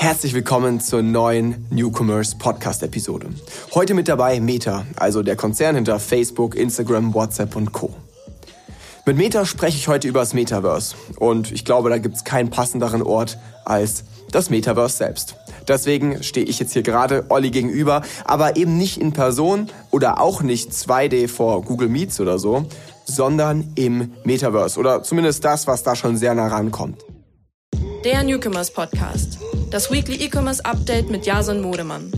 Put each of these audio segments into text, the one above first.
Herzlich willkommen zur neuen Newcomers Podcast Episode. Heute mit dabei Meta, also der Konzern hinter Facebook, Instagram, WhatsApp und Co. Mit Meta spreche ich heute über das Metaverse und ich glaube, da gibt es keinen passenderen Ort als das Metaverse selbst. Deswegen stehe ich jetzt hier gerade Olli gegenüber, aber eben nicht in Person oder auch nicht 2D vor Google Meets oder so, sondern im Metaverse oder zumindest das, was da schon sehr nah rankommt. Der Newcomers Podcast. Das Weekly E-Commerce Update mit Jason Modemann.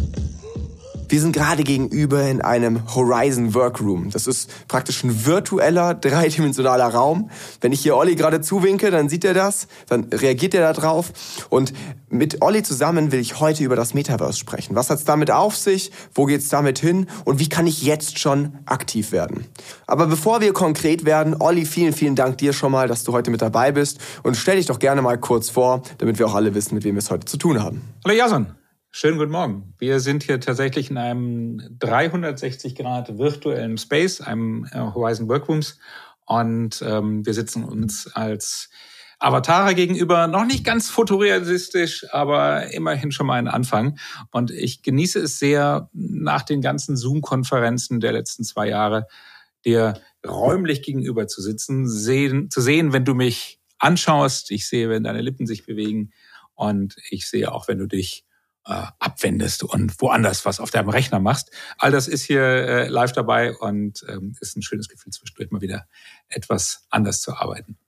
Wir sind gerade gegenüber in einem Horizon Workroom. Das ist praktisch ein virtueller, dreidimensionaler Raum. Wenn ich hier Olli gerade zuwinke, dann sieht er das, dann reagiert er da drauf. Und mit Olli zusammen will ich heute über das Metaverse sprechen. Was hat's damit auf sich? Wo geht's damit hin? Und wie kann ich jetzt schon aktiv werden? Aber bevor wir konkret werden, Olli, vielen, vielen Dank dir schon mal, dass du heute mit dabei bist. Und stell dich doch gerne mal kurz vor, damit wir auch alle wissen, mit wem wir es heute zu tun haben. Hallo Jason. Schönen guten Morgen. Wir sind hier tatsächlich in einem 360 Grad virtuellen Space, einem äh, Horizon Workrooms. Und ähm, wir sitzen uns als Avatare gegenüber, noch nicht ganz fotorealistisch, aber immerhin schon mal ein Anfang. Und ich genieße es sehr, nach den ganzen Zoom-Konferenzen der letzten zwei Jahre, dir räumlich gegenüber zu sitzen, sehen, zu sehen, wenn du mich anschaust. Ich sehe, wenn deine Lippen sich bewegen. Und ich sehe auch, wenn du dich abwendest und woanders was auf deinem Rechner machst. All das ist hier äh, live dabei und ähm, ist ein schönes Gefühl, zwischendurch mal wieder etwas anders zu arbeiten.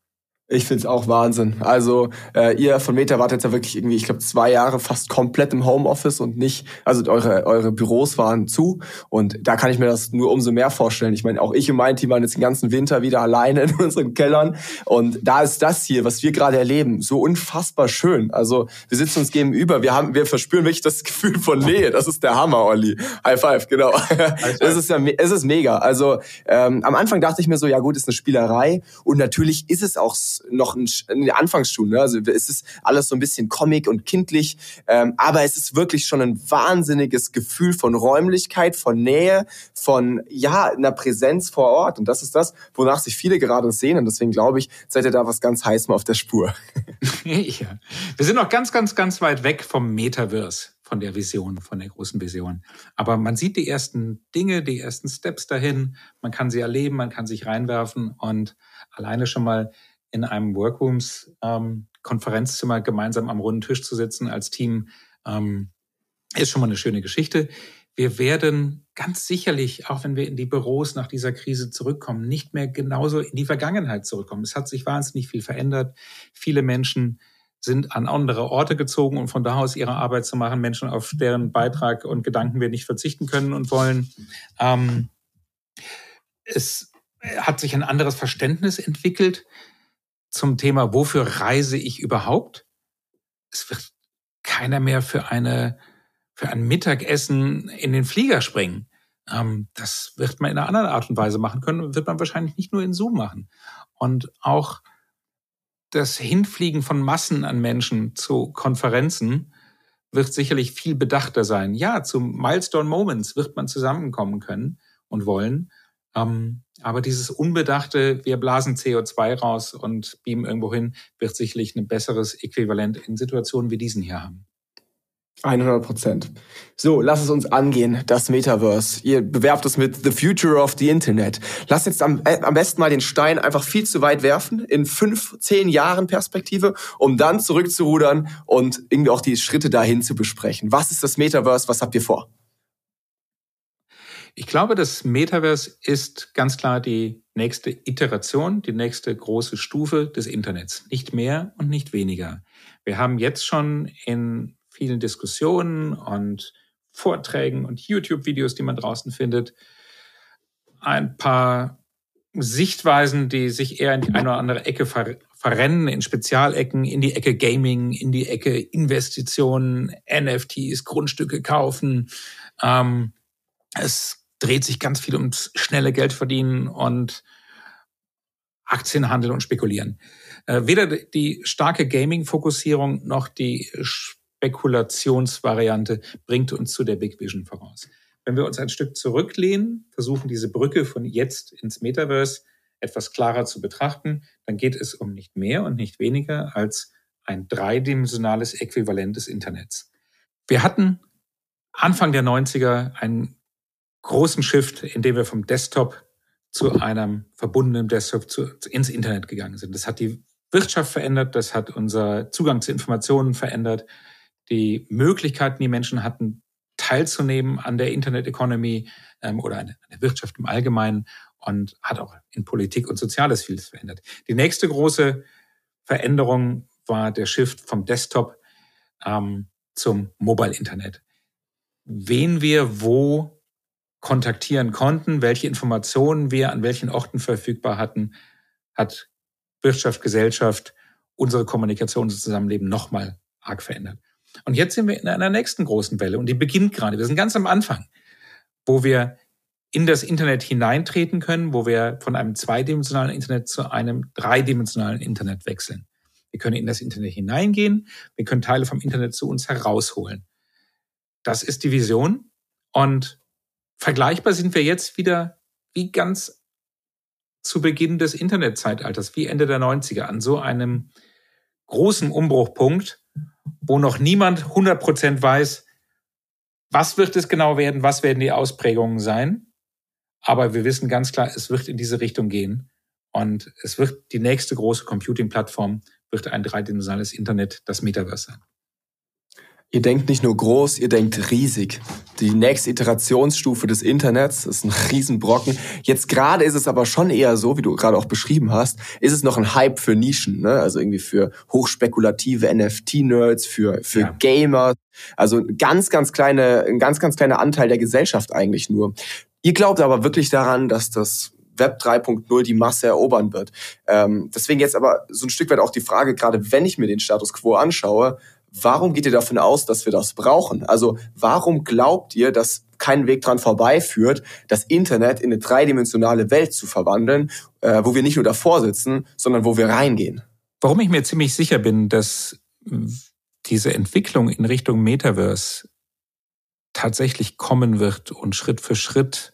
Ich find's auch Wahnsinn. Also äh, ihr von Meta wart jetzt ja wirklich irgendwie, ich glaube, zwei Jahre fast komplett im Homeoffice und nicht, also eure, eure Büros waren zu und da kann ich mir das nur umso mehr vorstellen. Ich meine, auch ich und mein Team waren jetzt den ganzen Winter wieder alleine in unseren Kellern und da ist das hier, was wir gerade erleben, so unfassbar schön. Also wir sitzen uns gegenüber, wir haben, wir verspüren wirklich das Gefühl von Nähe. Das ist der Hammer, Olli. High five, genau. Es ist ja, es ist mega. Also ähm, am Anfang dachte ich mir so, ja gut, ist eine Spielerei und natürlich ist es auch noch in, der Anfangsschulen. Ne? Also es ist alles so ein bisschen comic und kindlich, ähm, aber es ist wirklich schon ein wahnsinniges Gefühl von Räumlichkeit, von Nähe, von ja einer Präsenz vor Ort. Und das ist das, wonach sich viele gerade sehen. Und deswegen glaube ich, seid ihr da was ganz Heißem auf der Spur. ja. Wir sind noch ganz, ganz, ganz weit weg vom Metaverse von der Vision, von der großen Vision. Aber man sieht die ersten Dinge, die ersten Steps dahin. Man kann sie erleben, man kann sich reinwerfen und alleine schon mal in einem Workrooms ähm, Konferenzzimmer gemeinsam am runden Tisch zu sitzen als Team, ähm, ist schon mal eine schöne Geschichte. Wir werden ganz sicherlich, auch wenn wir in die Büros nach dieser Krise zurückkommen, nicht mehr genauso in die Vergangenheit zurückkommen. Es hat sich wahnsinnig viel verändert. Viele Menschen sind an andere Orte gezogen, um von da aus ihre Arbeit zu machen. Menschen, auf deren Beitrag und Gedanken wir nicht verzichten können und wollen. Ähm, es hat sich ein anderes Verständnis entwickelt zum Thema, wofür reise ich überhaupt? Es wird keiner mehr für eine, für ein Mittagessen in den Flieger springen. Ähm, das wird man in einer anderen Art und Weise machen können, wird man wahrscheinlich nicht nur in Zoom machen. Und auch das Hinfliegen von Massen an Menschen zu Konferenzen wird sicherlich viel bedachter sein. Ja, zu Milestone Moments wird man zusammenkommen können und wollen. Ähm, aber dieses unbedachte, wir blasen CO2 raus und beamen irgendwo hin, wird sicherlich ein besseres Äquivalent in Situationen wie diesen hier haben. 100 Prozent. So, lass es uns angehen, das Metaverse. Ihr bewerbt es mit The Future of the Internet. Lass jetzt am, äh, am besten mal den Stein einfach viel zu weit werfen, in fünf, zehn Jahren Perspektive, um dann zurückzurudern und irgendwie auch die Schritte dahin zu besprechen. Was ist das Metaverse? Was habt ihr vor? Ich glaube, das Metaverse ist ganz klar die nächste Iteration, die nächste große Stufe des Internets. Nicht mehr und nicht weniger. Wir haben jetzt schon in vielen Diskussionen und Vorträgen und YouTube-Videos, die man draußen findet, ein paar Sichtweisen, die sich eher in die eine oder andere Ecke ver verrennen, in Spezialecken, in die Ecke Gaming, in die Ecke Investitionen, NFTs, Grundstücke kaufen. Ähm, es dreht sich ganz viel ums schnelle Geld verdienen und Aktienhandel und Spekulieren. Äh, weder die starke Gaming-Fokussierung noch die Spekulationsvariante bringt uns zu der Big Vision voraus. Wenn wir uns ein Stück zurücklehnen, versuchen diese Brücke von jetzt ins Metaverse etwas klarer zu betrachten, dann geht es um nicht mehr und nicht weniger als ein dreidimensionales Äquivalent des Internets. Wir hatten Anfang der 90er einen großen Shift, in dem wir vom Desktop zu einem verbundenen Desktop zu, ins Internet gegangen sind. Das hat die Wirtschaft verändert, das hat unser Zugang zu Informationen verändert, die Möglichkeiten, die Menschen hatten, teilzunehmen an der Internet Economy ähm, oder an der Wirtschaft im Allgemeinen und hat auch in Politik und Soziales vieles verändert. Die nächste große Veränderung war der Shift vom Desktop ähm, zum Mobile Internet. Wen wir wo kontaktieren konnten, welche Informationen wir an welchen Orten verfügbar hatten, hat Wirtschaft, Gesellschaft, unsere Kommunikation, unser Zusammenleben nochmal arg verändert. Und jetzt sind wir in einer nächsten großen Welle und die beginnt gerade. Wir sind ganz am Anfang, wo wir in das Internet hineintreten können, wo wir von einem zweidimensionalen Internet zu einem dreidimensionalen Internet wechseln. Wir können in das Internet hineingehen, wir können Teile vom Internet zu uns herausholen. Das ist die Vision und vergleichbar sind wir jetzt wieder wie ganz zu Beginn des Internetzeitalters, wie Ende der 90er, an so einem großen Umbruchpunkt, wo noch niemand 100 Prozent weiß, was wird es genau werden, was werden die Ausprägungen sein. Aber wir wissen ganz klar, es wird in diese Richtung gehen. Und es wird die nächste große Computing-Plattform, wird ein dreidimensionales Internet, das Metaverse sein. Ihr denkt nicht nur groß, ihr denkt riesig. Die nächste Iterationsstufe des Internets ist ein Riesenbrocken. Jetzt gerade ist es aber schon eher so, wie du gerade auch beschrieben hast, ist es noch ein Hype für Nischen, ne? also irgendwie für hochspekulative NFT-Nerds, für, für ja. Gamer. Also ganz, ganz kleine, ein ganz, ganz kleiner Anteil der Gesellschaft eigentlich nur. Ihr glaubt aber wirklich daran, dass das Web 3.0 die Masse erobern wird. Ähm, deswegen jetzt aber so ein Stück weit auch die Frage, gerade wenn ich mir den Status quo anschaue, Warum geht ihr davon aus, dass wir das brauchen? Also warum glaubt ihr, dass kein Weg dran vorbeiführt, das Internet in eine dreidimensionale Welt zu verwandeln, äh, wo wir nicht nur davor sitzen, sondern wo wir reingehen? Warum ich mir ziemlich sicher bin, dass diese Entwicklung in Richtung Metaverse tatsächlich kommen wird und Schritt für Schritt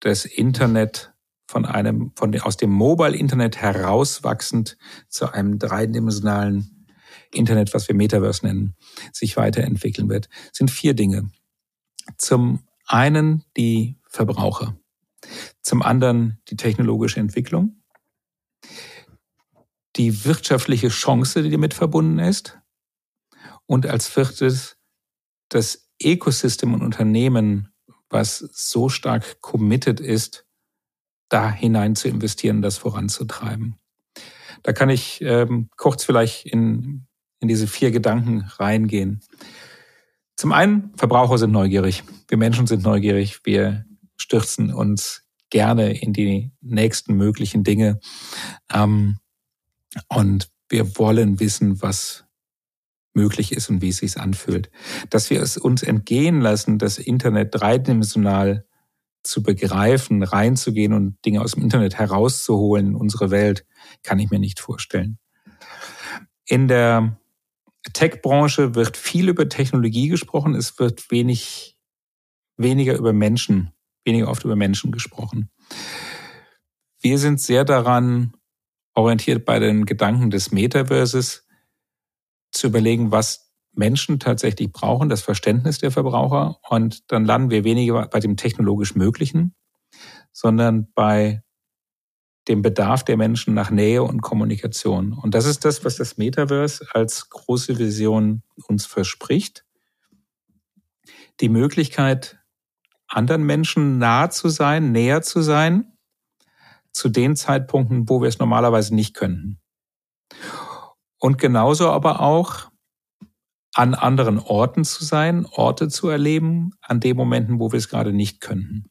das Internet von einem, von aus dem Mobile Internet herauswachsend zu einem dreidimensionalen Internet, was wir Metaverse nennen, sich weiterentwickeln wird, sind vier Dinge. Zum einen die Verbraucher, zum anderen die technologische Entwicklung, die wirtschaftliche Chance, die damit verbunden ist und als viertes das Ecosystem und Unternehmen, was so stark committed ist, da hinein zu investieren, das voranzutreiben. Da kann ich ähm, kurz vielleicht in in diese vier Gedanken reingehen. Zum einen, Verbraucher sind neugierig. Wir Menschen sind neugierig. Wir stürzen uns gerne in die nächsten möglichen Dinge. Ähm, und wir wollen wissen, was möglich ist und wie es sich anfühlt. Dass wir es uns entgehen lassen, das Internet dreidimensional zu begreifen, reinzugehen und Dinge aus dem Internet herauszuholen in unsere Welt, kann ich mir nicht vorstellen. In der Tech-Branche wird viel über Technologie gesprochen, es wird wenig, weniger über Menschen, weniger oft über Menschen gesprochen. Wir sind sehr daran orientiert bei den Gedanken des Metaverses zu überlegen, was Menschen tatsächlich brauchen, das Verständnis der Verbraucher. Und dann landen wir weniger bei dem technologisch Möglichen, sondern bei dem Bedarf der Menschen nach Nähe und Kommunikation. Und das ist das, was das Metaverse als große Vision uns verspricht. Die Möglichkeit, anderen Menschen nahe zu sein, näher zu sein, zu den Zeitpunkten, wo wir es normalerweise nicht könnten. Und genauso aber auch an anderen Orten zu sein, Orte zu erleben, an den Momenten, wo wir es gerade nicht könnten.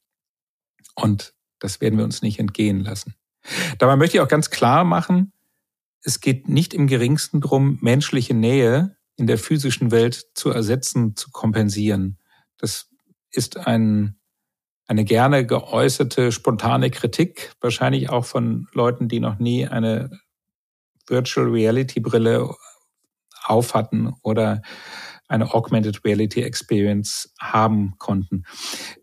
Und das werden wir uns nicht entgehen lassen. Dabei möchte ich auch ganz klar machen, es geht nicht im geringsten darum, menschliche Nähe in der physischen Welt zu ersetzen, zu kompensieren. Das ist ein, eine gerne geäußerte, spontane Kritik, wahrscheinlich auch von Leuten, die noch nie eine Virtual Reality Brille auf hatten oder eine Augmented Reality Experience haben konnten.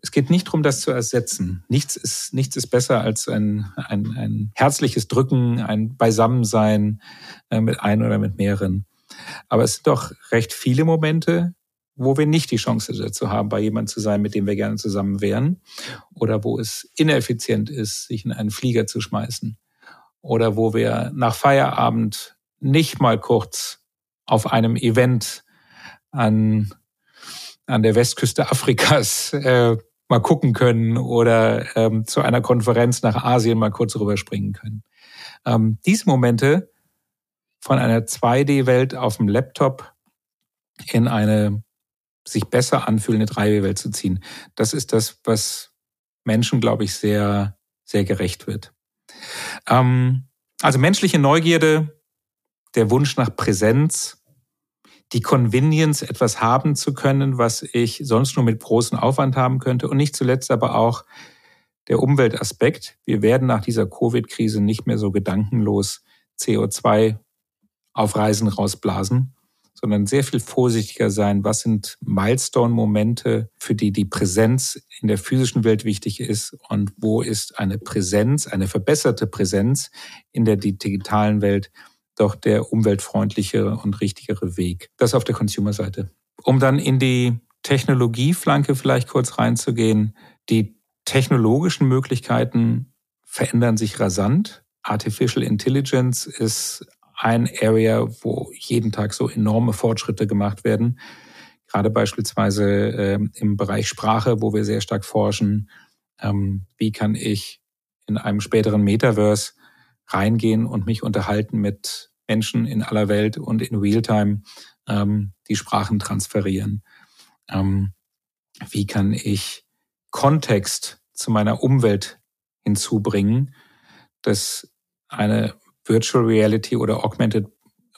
Es geht nicht darum, das zu ersetzen. Nichts ist, nichts ist besser als ein, ein, ein herzliches Drücken, ein Beisammensein äh, mit ein oder mit mehreren. Aber es sind doch recht viele Momente, wo wir nicht die Chance dazu haben, bei jemandem zu sein, mit dem wir gerne zusammen wären. Oder wo es ineffizient ist, sich in einen Flieger zu schmeißen. Oder wo wir nach Feierabend nicht mal kurz auf einem Event an, an der Westküste Afrikas äh, mal gucken können oder ähm, zu einer Konferenz nach Asien mal kurz rüberspringen können. Ähm, diese Momente von einer 2D-Welt auf dem Laptop in eine sich besser anfühlende 3D-Welt zu ziehen, das ist das, was Menschen, glaube ich, sehr, sehr gerecht wird. Ähm, also menschliche Neugierde, der Wunsch nach Präsenz, die Convenience, etwas haben zu können, was ich sonst nur mit großem Aufwand haben könnte. Und nicht zuletzt aber auch der Umweltaspekt. Wir werden nach dieser Covid-Krise nicht mehr so gedankenlos CO2 auf Reisen rausblasen, sondern sehr viel vorsichtiger sein. Was sind Milestone-Momente, für die die Präsenz in der physischen Welt wichtig ist und wo ist eine Präsenz, eine verbesserte Präsenz in der digitalen Welt doch der umweltfreundlichere und richtigere Weg. Das auf der Consumer-Seite. Um dann in die Technologieflanke vielleicht kurz reinzugehen. Die technologischen Möglichkeiten verändern sich rasant. Artificial Intelligence ist ein Area, wo jeden Tag so enorme Fortschritte gemacht werden. Gerade beispielsweise äh, im Bereich Sprache, wo wir sehr stark forschen. Ähm, wie kann ich in einem späteren Metaverse reingehen und mich unterhalten mit Menschen in aller Welt und in Realtime ähm, die Sprachen transferieren. Ähm, wie kann ich Kontext zu meiner Umwelt hinzubringen, dass eine Virtual Reality oder Augmented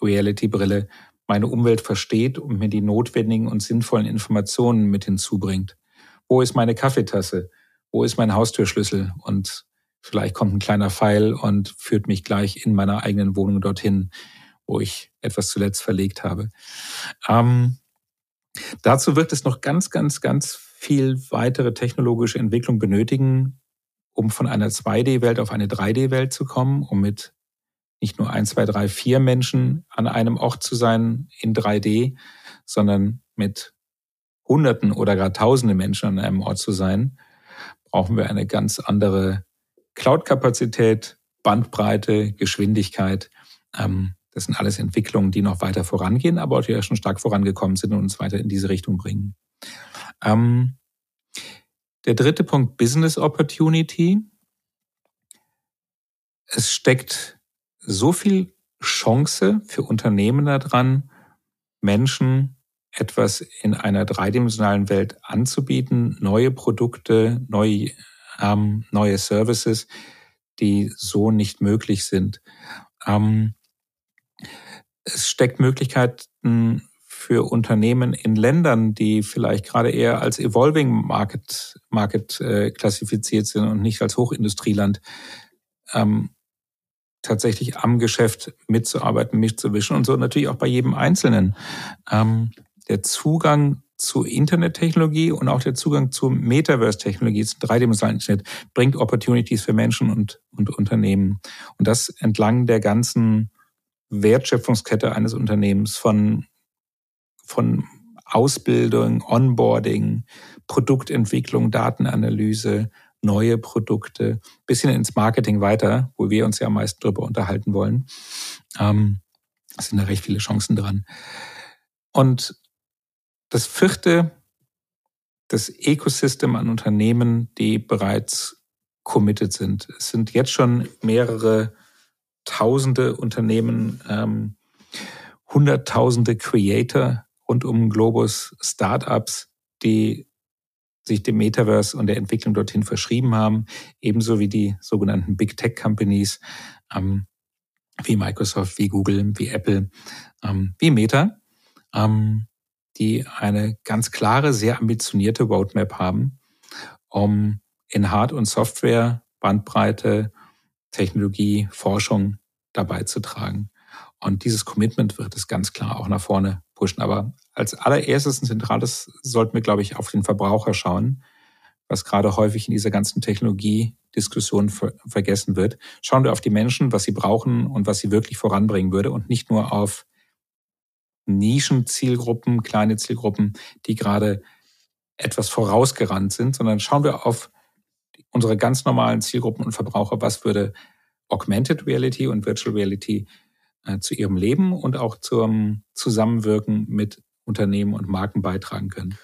Reality Brille meine Umwelt versteht und mir die notwendigen und sinnvollen Informationen mit hinzubringt. Wo ist meine Kaffeetasse? Wo ist mein Haustürschlüssel? Und Vielleicht kommt ein kleiner Pfeil und führt mich gleich in meiner eigenen Wohnung dorthin, wo ich etwas zuletzt verlegt habe. Ähm, dazu wird es noch ganz, ganz, ganz viel weitere technologische Entwicklung benötigen, um von einer 2D-Welt auf eine 3D-Welt zu kommen, um mit nicht nur ein, zwei, drei, vier Menschen an einem Ort zu sein in 3D, sondern mit Hunderten oder gar Tausende Menschen an einem Ort zu sein, brauchen wir eine ganz andere Cloud-Kapazität, Bandbreite, Geschwindigkeit. Ähm, das sind alles Entwicklungen, die noch weiter vorangehen, aber die ja schon stark vorangekommen sind und uns weiter in diese Richtung bringen. Ähm, der dritte Punkt, Business Opportunity. Es steckt so viel Chance für Unternehmen daran, Menschen etwas in einer dreidimensionalen Welt anzubieten, neue Produkte, neue ähm, neue Services, die so nicht möglich sind. Ähm, es steckt Möglichkeiten für Unternehmen in Ländern, die vielleicht gerade eher als Evolving Market, Market äh, klassifiziert sind und nicht als Hochindustrieland, ähm, tatsächlich am Geschäft mitzuarbeiten, mitzuwischen und so natürlich auch bei jedem Einzelnen. Ähm, der Zugang zu Internettechnologie und auch der Zugang zu Metaverse-Technologie, zum dreidimensionalen Internet, bringt Opportunities für Menschen und, und Unternehmen. Und das entlang der ganzen Wertschöpfungskette eines Unternehmens von, von Ausbildung, Onboarding, Produktentwicklung, Datenanalyse, neue Produkte, bisschen ins Marketing weiter, wo wir uns ja am meisten drüber unterhalten wollen. Ähm, sind da recht viele Chancen dran. Und das vierte, das Ecosystem an Unternehmen, die bereits committed sind. Es sind jetzt schon mehrere tausende Unternehmen, ähm, hunderttausende Creator rund um Globus, Startups, die sich dem Metaverse und der Entwicklung dorthin verschrieben haben, ebenso wie die sogenannten Big Tech Companies, ähm, wie Microsoft, wie Google, wie Apple, ähm, wie Meta. Ähm, die eine ganz klare, sehr ambitionierte Roadmap haben, um in Hard- und Software, Bandbreite, Technologie, Forschung dabei zu tragen. Und dieses Commitment wird es ganz klar auch nach vorne pushen. Aber als allererstes ein zentrales sollten wir, glaube ich, auf den Verbraucher schauen, was gerade häufig in dieser ganzen Technologiediskussion ver vergessen wird. Schauen wir auf die Menschen, was sie brauchen und was sie wirklich voranbringen würde und nicht nur auf Nischenzielgruppen, kleine Zielgruppen, die gerade etwas vorausgerannt sind, sondern schauen wir auf unsere ganz normalen Zielgruppen und Verbraucher, was würde Augmented Reality und Virtual Reality äh, zu ihrem Leben und auch zum Zusammenwirken mit Unternehmen und Marken beitragen können.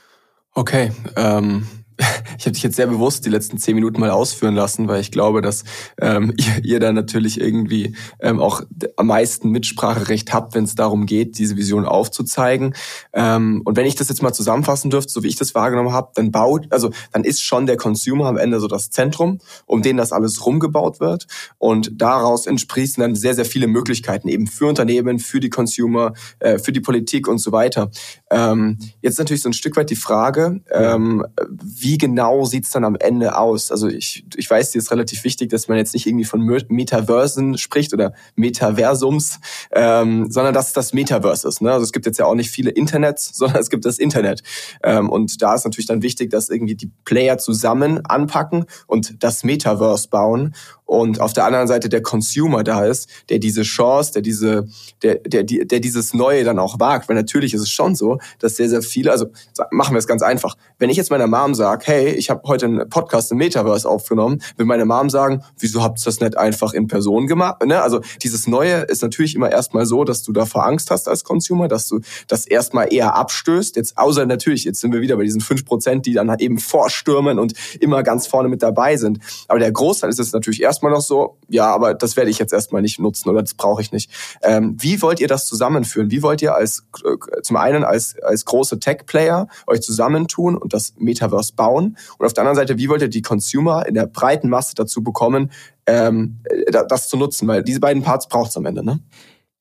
Okay, ähm, ich habe dich jetzt sehr bewusst die letzten zehn Minuten mal ausführen lassen, weil ich glaube, dass ähm, ihr, ihr da natürlich irgendwie ähm, auch am meisten Mitspracherecht habt, wenn es darum geht, diese Vision aufzuzeigen. Ähm, und wenn ich das jetzt mal zusammenfassen dürfte, so wie ich das wahrgenommen habe, dann baut, also dann ist schon der Consumer am Ende so das Zentrum, um den das alles rumgebaut wird. Und daraus entsprießen dann sehr, sehr viele Möglichkeiten eben für Unternehmen, für die Consumer, äh, für die Politik und so weiter. Ähm, jetzt natürlich so ein Stück weit die Frage, ähm, wie genau sieht's dann am Ende aus? Also ich, ich weiß, dir ist relativ wichtig, dass man jetzt nicht irgendwie von Metaversen spricht oder Metaversums, ähm, sondern dass es das Metaverse ist. Ne? Also es gibt jetzt ja auch nicht viele Internets, sondern es gibt das Internet. Ähm, und da ist natürlich dann wichtig, dass irgendwie die Player zusammen anpacken und das Metaverse bauen und auf der anderen Seite der Consumer da ist, der diese Chance, der diese, der, der, der, der dieses Neue dann auch wagt. Weil natürlich ist es schon so, dass sehr, sehr viele, also machen wir es ganz einfach. Wenn ich jetzt meiner Mom sage, hey, ich habe heute einen Podcast im Metaverse aufgenommen, will meine Mom sagen, wieso habt ihr das nicht einfach in Person gemacht? Ne? Also dieses Neue ist natürlich immer erstmal so, dass du davor Angst hast als Consumer, dass du das erstmal eher abstößt. Jetzt außer natürlich, jetzt sind wir wieder bei diesen fünf Prozent, die dann halt eben vorstürmen und immer ganz vorne mit dabei sind. Aber der Großteil ist es natürlich erst erstmal noch so, ja, aber das werde ich jetzt erstmal nicht nutzen oder das brauche ich nicht. Ähm, wie wollt ihr das zusammenführen? Wie wollt ihr als äh, zum einen als, als große Tech-Player euch zusammentun und das Metaverse bauen? Und auf der anderen Seite, wie wollt ihr die Consumer in der breiten Masse dazu bekommen, ähm, das zu nutzen? Weil diese beiden Parts braucht es am Ende, ne?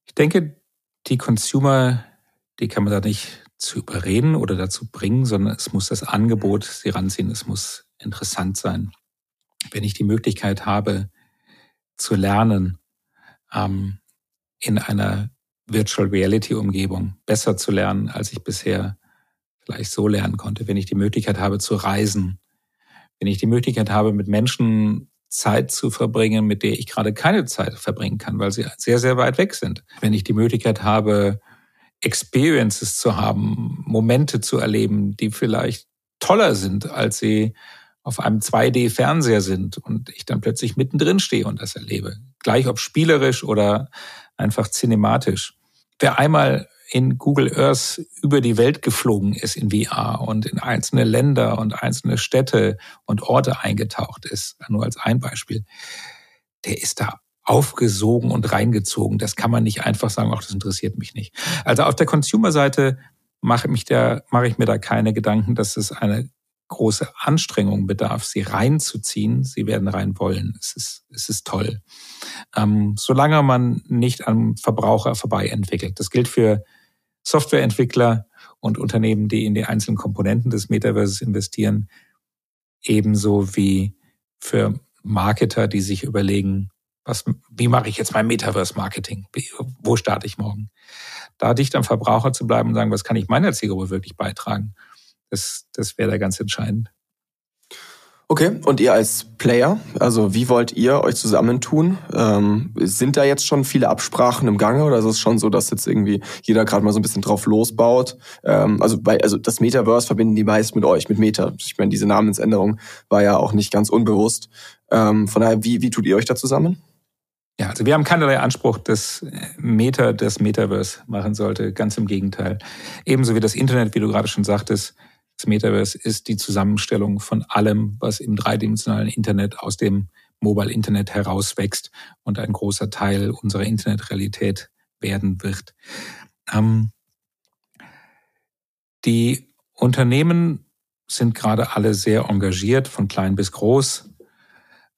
Ich denke, die Consumer, die kann man da nicht zu überreden oder dazu bringen, sondern es muss das Angebot sie ranziehen, es muss interessant sein wenn ich die Möglichkeit habe zu lernen, ähm, in einer Virtual Reality Umgebung besser zu lernen, als ich bisher vielleicht so lernen konnte, wenn ich die Möglichkeit habe zu reisen, wenn ich die Möglichkeit habe, mit Menschen Zeit zu verbringen, mit der ich gerade keine Zeit verbringen kann, weil sie sehr, sehr weit weg sind. Wenn ich die Möglichkeit habe, Experiences zu haben, Momente zu erleben, die vielleicht toller sind, als sie auf einem 2D-Fernseher sind und ich dann plötzlich mittendrin stehe und das erlebe. Gleich ob spielerisch oder einfach cinematisch. Wer einmal in Google Earth über die Welt geflogen ist in VR und in einzelne Länder und einzelne Städte und Orte eingetaucht ist, nur als ein Beispiel, der ist da aufgesogen und reingezogen. Das kann man nicht einfach sagen, ach, das interessiert mich nicht. Also auf der Consumer-Seite mache, mache ich mir da keine Gedanken, dass es eine große Anstrengung bedarf, sie reinzuziehen. Sie werden rein wollen. Es ist, es ist toll. Ähm, solange man nicht am Verbraucher vorbei entwickelt. Das gilt für Softwareentwickler und Unternehmen, die in die einzelnen Komponenten des Metaverses investieren, ebenso wie für Marketer, die sich überlegen, was, wie mache ich jetzt mein Metaverse-Marketing? Wo starte ich morgen? Da dicht am Verbraucher zu bleiben und sagen, was kann ich meiner Zielgruppe wirklich beitragen? Das, das wäre da ganz entscheidend. Okay, und ihr als Player, also wie wollt ihr euch zusammentun? Ähm, sind da jetzt schon viele Absprachen im Gange oder ist es schon so, dass jetzt irgendwie jeder gerade mal so ein bisschen drauf losbaut? Ähm, also bei, also das Metaverse verbinden die meist mit euch, mit Meta. Ich meine, diese Namensänderung war ja auch nicht ganz unbewusst. Ähm, von daher, wie, wie tut ihr euch da zusammen? Ja, also wir haben keinerlei Anspruch, dass Meta das Metaverse machen sollte. Ganz im Gegenteil. Ebenso wie das Internet, wie du gerade schon sagtest, das Metaverse ist die Zusammenstellung von allem, was im dreidimensionalen Internet aus dem Mobile Internet herauswächst und ein großer Teil unserer Internetrealität werden wird. Ähm, die Unternehmen sind gerade alle sehr engagiert, von klein bis groß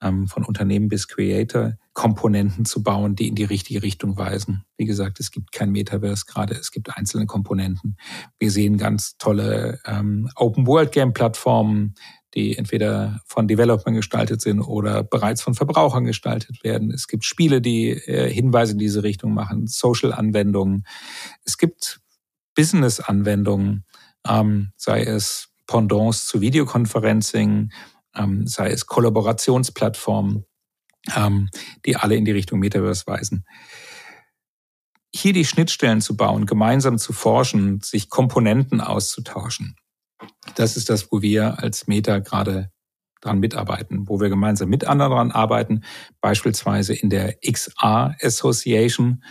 ähm, von Unternehmen bis Creator, Komponenten zu bauen, die in die richtige Richtung weisen. Wie gesagt, es gibt kein Metaverse gerade, es gibt einzelne Komponenten. Wir sehen ganz tolle ähm, Open-World-Game-Plattformen, die entweder von Developern gestaltet sind oder bereits von Verbrauchern gestaltet werden. Es gibt Spiele, die äh, Hinweise in diese Richtung machen, Social-Anwendungen. Es gibt Business-Anwendungen, ähm, sei es Pendants zu Videoconferencing, ähm, sei es Kollaborationsplattformen, die alle in die Richtung Metaverse weisen. hier die Schnittstellen zu bauen, gemeinsam zu forschen, sich Komponenten auszutauschen. Das ist das, wo wir als Meta gerade dran mitarbeiten, wo wir gemeinsam mit anderen dran arbeiten, beispielsweise in der XR Association,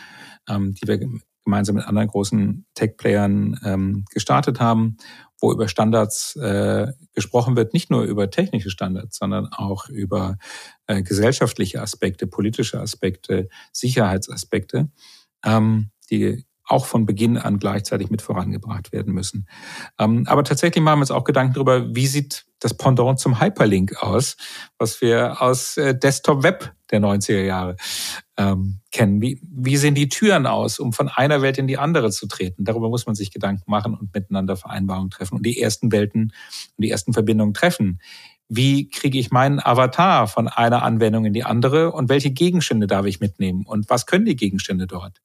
ähm, die wir gemeinsam mit anderen großen Tech-Playern ähm, gestartet haben, wo über Standards äh, gesprochen wird, nicht nur über technische Standards, sondern auch über äh, gesellschaftliche Aspekte, politische Aspekte, Sicherheitsaspekte, ähm, die auch von Beginn an gleichzeitig mit vorangebracht werden müssen. Ähm, aber tatsächlich machen wir uns auch Gedanken darüber, wie sieht das Pendant zum Hyperlink aus, was wir aus äh, Desktop Web der 90er Jahre ähm, kennen. Wie sehen die Türen aus, um von einer Welt in die andere zu treten? Darüber muss man sich Gedanken machen und miteinander Vereinbarungen treffen und die ersten Welten und die ersten Verbindungen treffen. Wie kriege ich meinen Avatar von einer Anwendung in die andere und welche Gegenstände darf ich mitnehmen und was können die Gegenstände dort?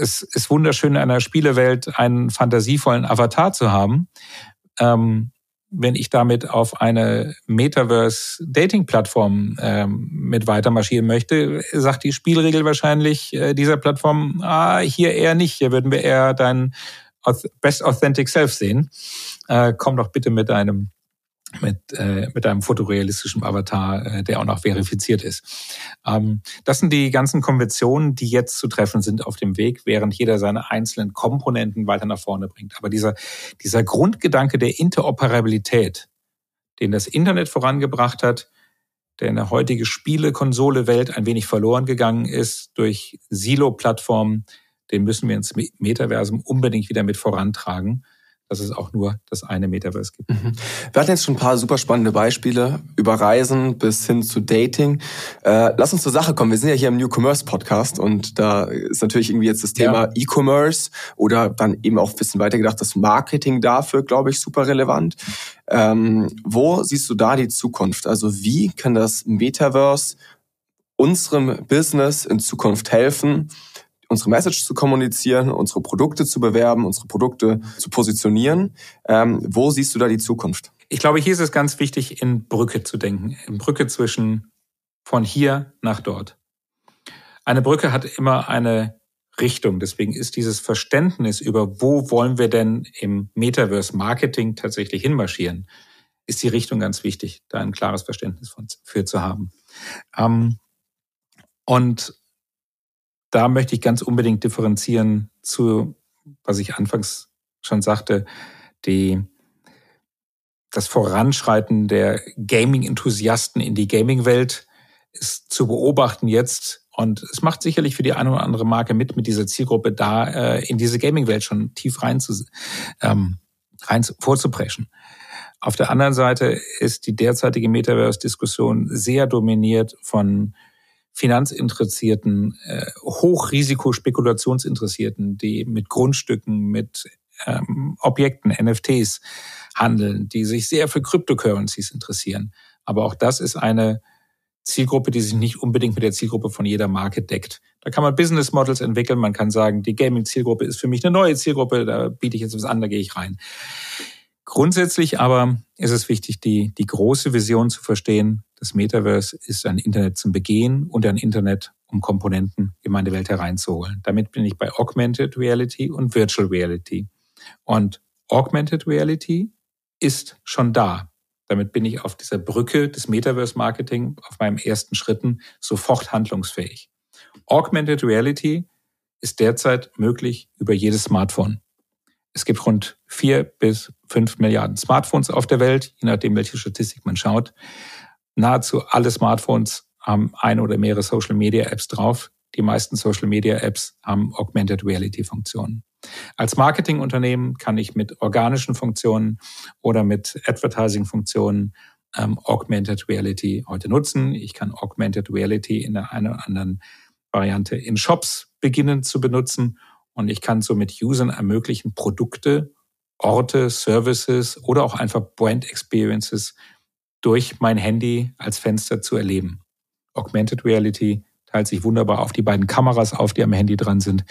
Es ist wunderschön, in einer Spielewelt einen fantasievollen Avatar zu haben. Ähm, wenn ich damit auf eine Metaverse-Dating-Plattform ähm, mit weiter marschieren möchte, sagt die Spielregel wahrscheinlich äh, dieser Plattform, ah, hier eher nicht, hier würden wir eher dein Best Authentic Self sehen. Äh, komm doch bitte mit einem mit, äh, mit einem fotorealistischen Avatar, äh, der auch noch verifiziert ist. Ähm, das sind die ganzen Konventionen, die jetzt zu treffen sind auf dem Weg, während jeder seine einzelnen Komponenten weiter nach vorne bringt. Aber dieser, dieser Grundgedanke der Interoperabilität, den das Internet vorangebracht hat, der in der heutige Spiele-Konsole-Welt ein wenig verloren gegangen ist durch Silo-Plattformen, den müssen wir ins Metaversum unbedingt wieder mit vorantragen dass es auch nur das eine Metaverse gibt. Mhm. Wir hatten jetzt schon ein paar super spannende Beispiele über Reisen bis hin zu Dating. Äh, lass uns zur Sache kommen. Wir sind ja hier im New Commerce Podcast und da ist natürlich irgendwie jetzt das Thema ja. E-Commerce oder dann eben auch ein bisschen weiter gedacht, das Marketing dafür, glaube ich, super relevant. Ähm, wo siehst du da die Zukunft? Also wie kann das Metaverse unserem Business in Zukunft helfen? Unsere Message zu kommunizieren, unsere Produkte zu bewerben, unsere Produkte zu positionieren. Ähm, wo siehst du da die Zukunft? Ich glaube, hier ist es ganz wichtig, in Brücke zu denken, in Brücke zwischen von hier nach dort. Eine Brücke hat immer eine Richtung. Deswegen ist dieses Verständnis über, wo wollen wir denn im Metaverse Marketing tatsächlich hinmarschieren, ist die Richtung ganz wichtig, da ein klares Verständnis für zu haben. Ähm, und da möchte ich ganz unbedingt differenzieren zu, was ich anfangs schon sagte, die, das Voranschreiten der Gaming-Enthusiasten in die Gaming-Welt ist zu beobachten jetzt. Und es macht sicherlich für die eine oder andere Marke mit, mit dieser Zielgruppe da äh, in diese Gaming-Welt schon tief rein, zu, ähm, rein vorzupreschen. Auf der anderen Seite ist die derzeitige Metaverse-Diskussion sehr dominiert von Finanzinteressierten, äh, Hochrisikospekulationsinteressierten, die mit Grundstücken, mit ähm, Objekten, NFTs handeln, die sich sehr für Cryptocurrencies interessieren. Aber auch das ist eine Zielgruppe, die sich nicht unbedingt mit der Zielgruppe von jeder Marke deckt. Da kann man Business Models entwickeln, man kann sagen, die Gaming-Zielgruppe ist für mich eine neue Zielgruppe, da biete ich jetzt was an, da gehe ich rein. Grundsätzlich aber ist es wichtig, die, die große Vision zu verstehen. Das Metaverse ist ein Internet zum Begehen und ein Internet, um Komponenten in meine Welt hereinzuholen. Damit bin ich bei Augmented Reality und Virtual Reality. Und Augmented Reality ist schon da. Damit bin ich auf dieser Brücke des Metaverse Marketing auf meinem ersten Schritten sofort handlungsfähig. Augmented Reality ist derzeit möglich über jedes Smartphone. Es gibt rund vier bis fünf Milliarden Smartphones auf der Welt, je nachdem, welche Statistik man schaut. Nahezu alle Smartphones haben eine oder mehrere Social Media Apps drauf. Die meisten Social Media Apps haben Augmented Reality Funktionen. Als Marketingunternehmen kann ich mit organischen Funktionen oder mit Advertising Funktionen ähm, Augmented Reality heute nutzen. Ich kann Augmented Reality in der einen oder anderen Variante in Shops beginnen zu benutzen und ich kann somit Usern ermöglichen, Produkte, Orte, Services oder auch einfach Brand Experiences durch mein Handy als Fenster zu erleben. Augmented Reality teilt sich wunderbar auf die beiden Kameras auf, die am Handy dran sind.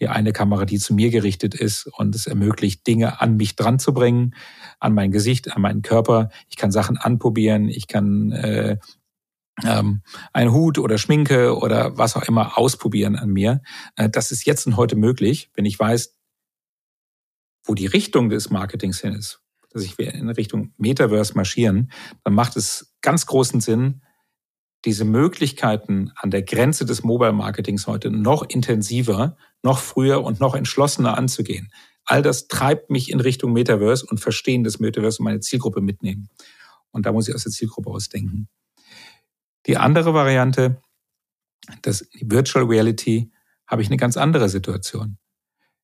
Die eine Kamera, die zu mir gerichtet ist und es ermöglicht, Dinge an mich dran zu bringen, an mein Gesicht, an meinen Körper. Ich kann Sachen anprobieren, ich kann äh, ähm, ein Hut oder Schminke oder was auch immer ausprobieren an mir. Äh, das ist jetzt und heute möglich, wenn ich weiß, wo die Richtung des Marketings hin ist, dass ich in Richtung Metaverse marschieren, dann macht es ganz großen Sinn, diese Möglichkeiten an der Grenze des Mobile Marketings heute noch intensiver, noch früher und noch entschlossener anzugehen. All das treibt mich in Richtung Metaverse und Verstehen des Metaverse und meine Zielgruppe mitnehmen. Und da muss ich aus der Zielgruppe ausdenken. Die andere Variante, das Virtual Reality, habe ich eine ganz andere Situation.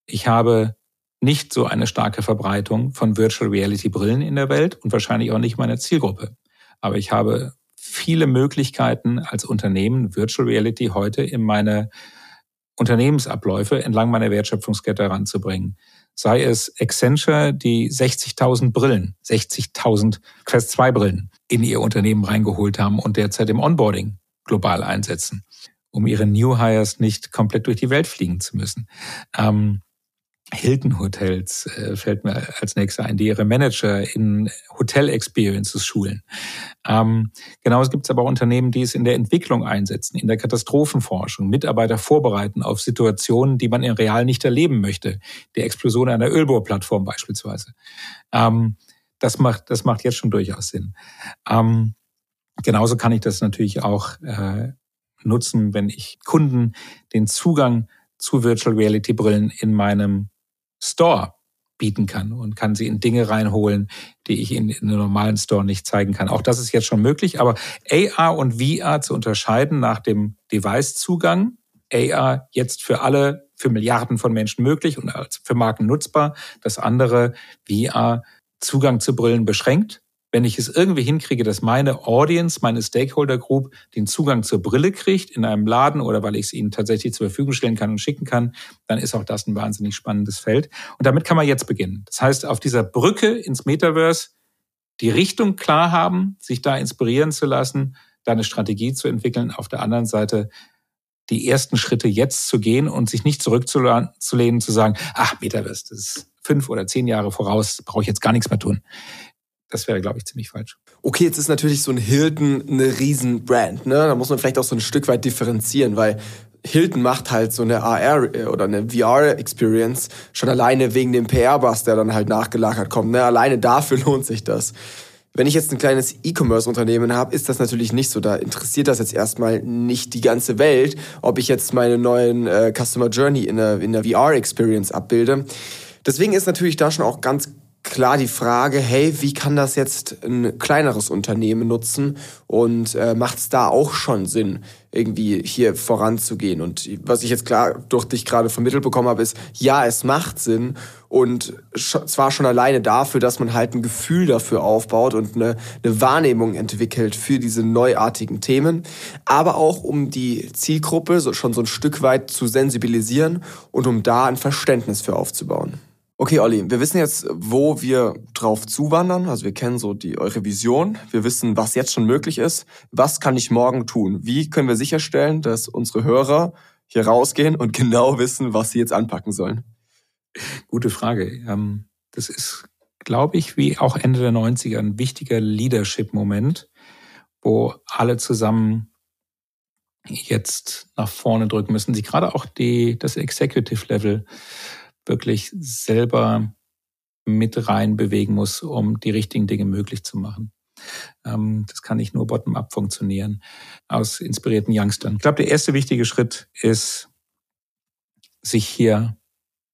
Ich habe nicht so eine starke Verbreitung von Virtual Reality Brillen in der Welt und wahrscheinlich auch nicht meine Zielgruppe. Aber ich habe viele Möglichkeiten als Unternehmen Virtual Reality heute in meine Unternehmensabläufe entlang meiner Wertschöpfungskette heranzubringen. Sei es Accenture, die 60.000 Brillen, 60.000 Quest 2 Brillen in ihr Unternehmen reingeholt haben und derzeit im Onboarding global einsetzen, um ihre New Hires nicht komplett durch die Welt fliegen zu müssen. Ähm, Hilton Hotels äh, fällt mir als nächster ein, die ihre Manager in Hotel Experiences schulen. Ähm, gibt es aber Unternehmen, die es in der Entwicklung einsetzen, in der Katastrophenforschung, Mitarbeiter vorbereiten auf Situationen, die man in real nicht erleben möchte. Die Explosion einer Ölbohrplattform beispielsweise. Ähm, das macht, das macht jetzt schon durchaus Sinn. Ähm, genauso kann ich das natürlich auch äh, nutzen, wenn ich Kunden den Zugang zu Virtual Reality Brillen in meinem Store bieten kann und kann sie in Dinge reinholen, die ich in, in einem normalen Store nicht zeigen kann. Auch das ist jetzt schon möglich, aber AR und VR zu unterscheiden nach dem Device-Zugang, AR jetzt für alle, für Milliarden von Menschen möglich und für Marken nutzbar. Das andere, VR, Zugang zu Brillen beschränkt wenn ich es irgendwie hinkriege, dass meine Audience, meine Stakeholder Group den Zugang zur Brille kriegt in einem Laden oder weil ich es ihnen tatsächlich zur Verfügung stellen kann und schicken kann, dann ist auch das ein wahnsinnig spannendes Feld. Und damit kann man jetzt beginnen. Das heißt, auf dieser Brücke ins Metaverse die Richtung klar haben, sich da inspirieren zu lassen, da eine Strategie zu entwickeln. Auf der anderen Seite die ersten Schritte jetzt zu gehen und sich nicht zurückzulehnen, zu sagen, ach, Metaverse, das ist fünf oder zehn Jahre voraus, brauche ich jetzt gar nichts mehr tun das wäre, glaube ich, ziemlich falsch. Okay, jetzt ist natürlich so ein Hilton eine Riesenbrand, ne? Da muss man vielleicht auch so ein Stück weit differenzieren, weil Hilton macht halt so eine AR äh, oder eine VR-Experience schon alleine wegen dem PR-Bus, der dann halt nachgelagert kommt. Ne? Alleine dafür lohnt sich das. Wenn ich jetzt ein kleines E-Commerce-Unternehmen habe, ist das natürlich nicht so. Da interessiert das jetzt erstmal nicht die ganze Welt, ob ich jetzt meine neuen äh, Customer Journey in der, in der VR-Experience abbilde. Deswegen ist natürlich da schon auch ganz klar die Frage, hey, wie kann das jetzt ein kleineres Unternehmen nutzen und äh, macht es da auch schon Sinn, irgendwie hier voranzugehen? Und was ich jetzt klar durch dich gerade vermittelt bekommen habe, ist, ja, es macht Sinn und zwar schon alleine dafür, dass man halt ein Gefühl dafür aufbaut und eine, eine Wahrnehmung entwickelt für diese neuartigen Themen, aber auch um die Zielgruppe so, schon so ein Stück weit zu sensibilisieren und um da ein Verständnis für aufzubauen. Okay, Olli, wir wissen jetzt, wo wir drauf zuwandern. Also wir kennen so die eure Vision. Wir wissen, was jetzt schon möglich ist. Was kann ich morgen tun? Wie können wir sicherstellen, dass unsere Hörer hier rausgehen und genau wissen, was sie jetzt anpacken sollen? Gute Frage. Ähm, das ist, glaube ich, wie auch Ende der 90er ein wichtiger Leadership-Moment, wo alle zusammen jetzt nach vorne drücken müssen. Sie gerade auch die, das Executive Level wirklich selber mit rein bewegen muss, um die richtigen Dinge möglich zu machen. Ähm, das kann nicht nur bottom-up funktionieren aus inspirierten Youngstern. Ich glaube, der erste wichtige Schritt ist, sich hier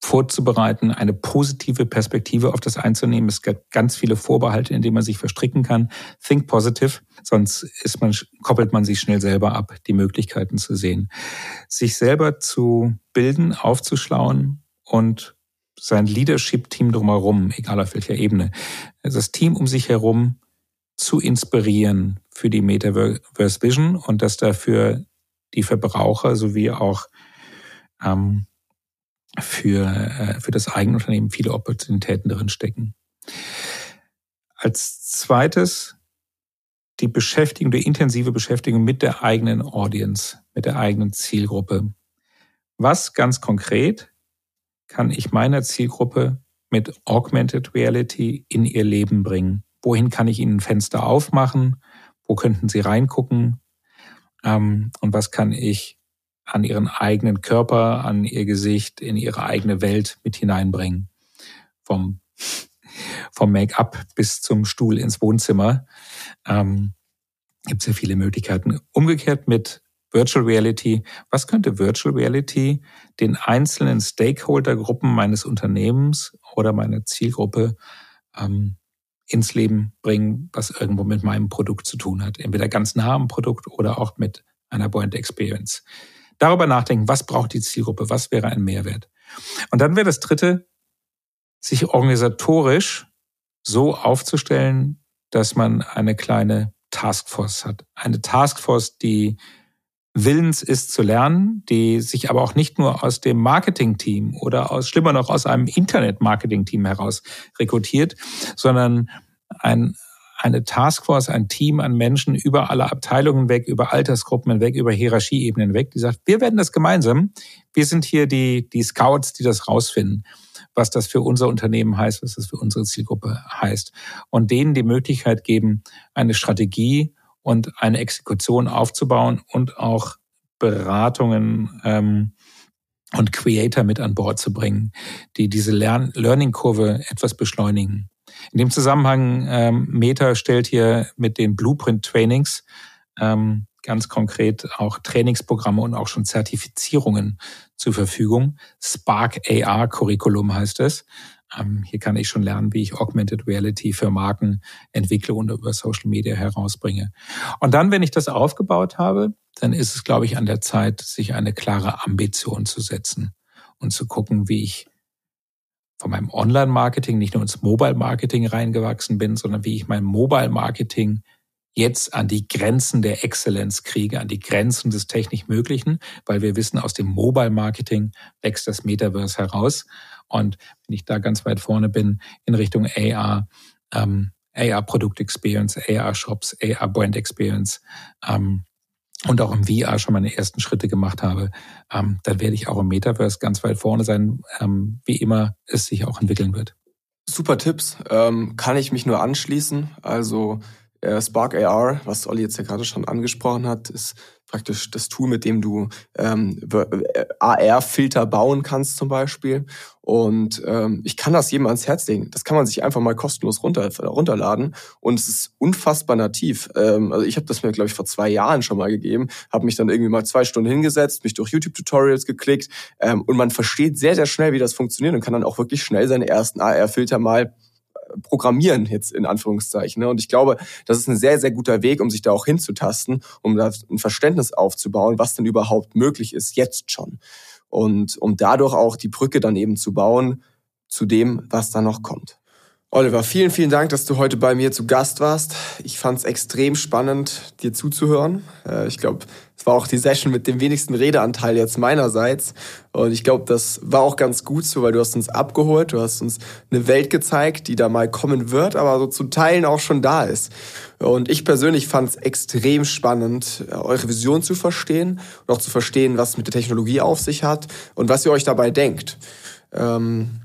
vorzubereiten, eine positive Perspektive auf das einzunehmen. Es gibt ganz viele Vorbehalte, in denen man sich verstricken kann. Think positive, sonst ist man, koppelt man sich schnell selber ab, die Möglichkeiten zu sehen. Sich selber zu bilden, aufzuschlauen, und sein Leadership-Team drumherum, egal auf welcher Ebene, das Team um sich herum zu inspirieren für die Metaverse Vision und dass dafür die Verbraucher sowie auch ähm, für, äh, für das eigene Unternehmen viele Opportunitäten drin stecken. Als zweites die Beschäftigung, die intensive Beschäftigung mit der eigenen Audience, mit der eigenen Zielgruppe. Was ganz konkret kann ich meiner Zielgruppe mit Augmented Reality in ihr Leben bringen? Wohin kann ich ihnen Fenster aufmachen? Wo könnten sie reingucken? ähm, und was kann ich an ihren eigenen Körper, an ihr Gesicht, in ihre eigene Welt mit hineinbringen. Vom, vom Make-up bis zum Stuhl ins Wohnzimmer. Ähm, gibt es ja viele Möglichkeiten. Umgekehrt mit Virtual Reality. Was könnte Virtual Reality den einzelnen Stakeholder-Gruppen meines Unternehmens oder meiner Zielgruppe ähm, ins Leben bringen, was irgendwo mit meinem Produkt zu tun hat? Entweder ganz nah am Produkt oder auch mit einer Point Experience. Darüber nachdenken, was braucht die Zielgruppe, was wäre ein Mehrwert. Und dann wäre das dritte, sich organisatorisch so aufzustellen, dass man eine kleine Taskforce hat. Eine Taskforce, die willens ist zu lernen, die sich aber auch nicht nur aus dem Marketing-Team oder aus, schlimmer noch, aus einem Internet-Marketing-Team heraus rekrutiert, sondern ein, eine Taskforce, ein Team an Menschen über alle Abteilungen weg, über Altersgruppen hinweg, über Hierarchieebenen weg, die sagt, wir werden das gemeinsam. Wir sind hier die, die Scouts, die das rausfinden, was das für unser Unternehmen heißt, was das für unsere Zielgruppe heißt. Und denen die Möglichkeit geben, eine Strategie und eine Exekution aufzubauen und auch Beratungen ähm, und Creator mit an Bord zu bringen, die diese Lern Learning-Kurve etwas beschleunigen. In dem Zusammenhang, ähm, Meta stellt hier mit den Blueprint-Trainings ähm, ganz konkret auch Trainingsprogramme und auch schon Zertifizierungen zur Verfügung. Spark AR Curriculum heißt es. Ähm, hier kann ich schon lernen, wie ich Augmented Reality für Marken entwickle und über Social Media herausbringe. Und dann, wenn ich das aufgebaut habe, dann ist es, glaube ich, an der Zeit, sich eine klare Ambition zu setzen und zu gucken, wie ich von meinem Online-Marketing nicht nur ins Mobile-Marketing reingewachsen bin, sondern wie ich mein Mobile-Marketing jetzt an die Grenzen der Exzellenz kriege, an die Grenzen des technisch Möglichen, weil wir wissen, aus dem Mobile-Marketing wächst das Metaverse heraus. Und wenn ich da ganz weit vorne bin in Richtung AR, ähm, AR Product Experience, AR Shops, AR Brand Experience ähm, und auch im VR schon meine ersten Schritte gemacht habe, ähm, dann werde ich auch im Metaverse ganz weit vorne sein, ähm, wie immer es sich auch entwickeln wird. Super Tipps, ähm, kann ich mich nur anschließen. Also äh, Spark AR, was Olli jetzt ja gerade schon angesprochen hat, ist praktisch das Tool, mit dem du ähm, äh, AR-Filter bauen kannst zum Beispiel. Und ähm, ich kann das jedem ans Herz legen. Das kann man sich einfach mal kostenlos runter, runterladen. Und es ist unfassbar nativ. Ähm, also ich habe das mir, glaube ich, vor zwei Jahren schon mal gegeben, habe mich dann irgendwie mal zwei Stunden hingesetzt, mich durch YouTube-Tutorials geklickt ähm, und man versteht sehr, sehr schnell, wie das funktioniert und kann dann auch wirklich schnell seine ersten AR-Filter mal programmieren jetzt in Anführungszeichen. Ne? Und ich glaube, das ist ein sehr, sehr guter Weg, um sich da auch hinzutasten, um da ein Verständnis aufzubauen, was denn überhaupt möglich ist, jetzt schon. Und um dadurch auch die Brücke dann eben zu bauen zu dem, was da noch kommt. Oliver, vielen, vielen Dank, dass du heute bei mir zu Gast warst. Ich fand es extrem spannend, dir zuzuhören. Äh, ich glaube, es war auch die Session mit dem wenigsten Redeanteil jetzt meinerseits. Und ich glaube, das war auch ganz gut so, weil du hast uns abgeholt, du hast uns eine Welt gezeigt, die da mal kommen wird, aber so zu Teilen auch schon da ist. Und ich persönlich fand es extrem spannend, eure Vision zu verstehen und auch zu verstehen, was mit der Technologie auf sich hat und was ihr euch dabei denkt. Ähm,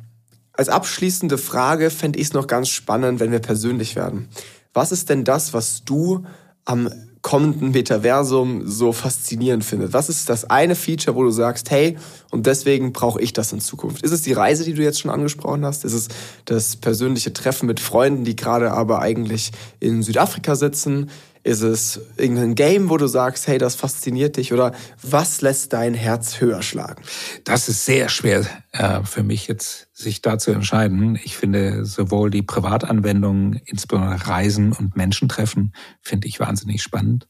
als abschließende Frage fände ich es noch ganz spannend, wenn wir persönlich werden. Was ist denn das, was du am kommenden Metaversum so faszinierend findest? Was ist das eine Feature, wo du sagst, hey, und deswegen brauche ich das in Zukunft? Ist es die Reise, die du jetzt schon angesprochen hast? Ist es das persönliche Treffen mit Freunden, die gerade aber eigentlich in Südafrika sitzen? Ist es irgendein Game, wo du sagst, hey, das fasziniert dich? Oder was lässt dein Herz höher schlagen? Das ist sehr schwer äh, für mich jetzt, sich da zu entscheiden. Ich finde sowohl die Privatanwendungen, insbesondere Reisen und Menschentreffen, finde ich wahnsinnig spannend.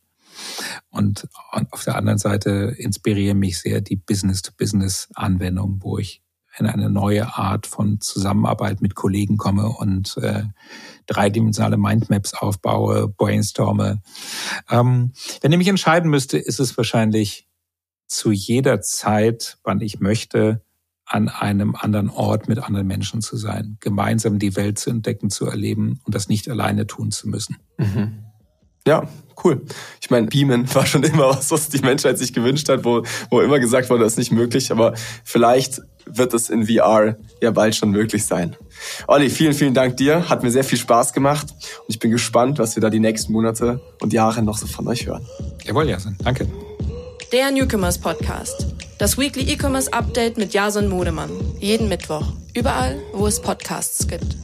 Und auf der anderen Seite inspirieren mich sehr die Business-to-Business-Anwendungen, wo ich in eine neue Art von Zusammenarbeit mit Kollegen komme und äh, dreidimensionale Mindmaps aufbaue, brainstorme. Ähm, wenn ich mich entscheiden müsste, ist es wahrscheinlich zu jeder Zeit, wann ich möchte, an einem anderen Ort mit anderen Menschen zu sein, gemeinsam die Welt zu entdecken, zu erleben und das nicht alleine tun zu müssen. Mhm. Ja, cool. Ich meine, Beamen war schon immer was, was die Menschheit sich gewünscht hat, wo, wo immer gesagt wurde, das ist nicht möglich, aber vielleicht wird es in VR ja bald schon möglich sein. Olli, vielen, vielen Dank dir. Hat mir sehr viel Spaß gemacht und ich bin gespannt, was wir da die nächsten Monate und Jahre noch so von euch hören. Jawohl, Jason. Danke. Der Newcomers Podcast. Das Weekly E-Commerce Update mit Jason Modemann. Jeden Mittwoch. Überall, wo es Podcasts gibt.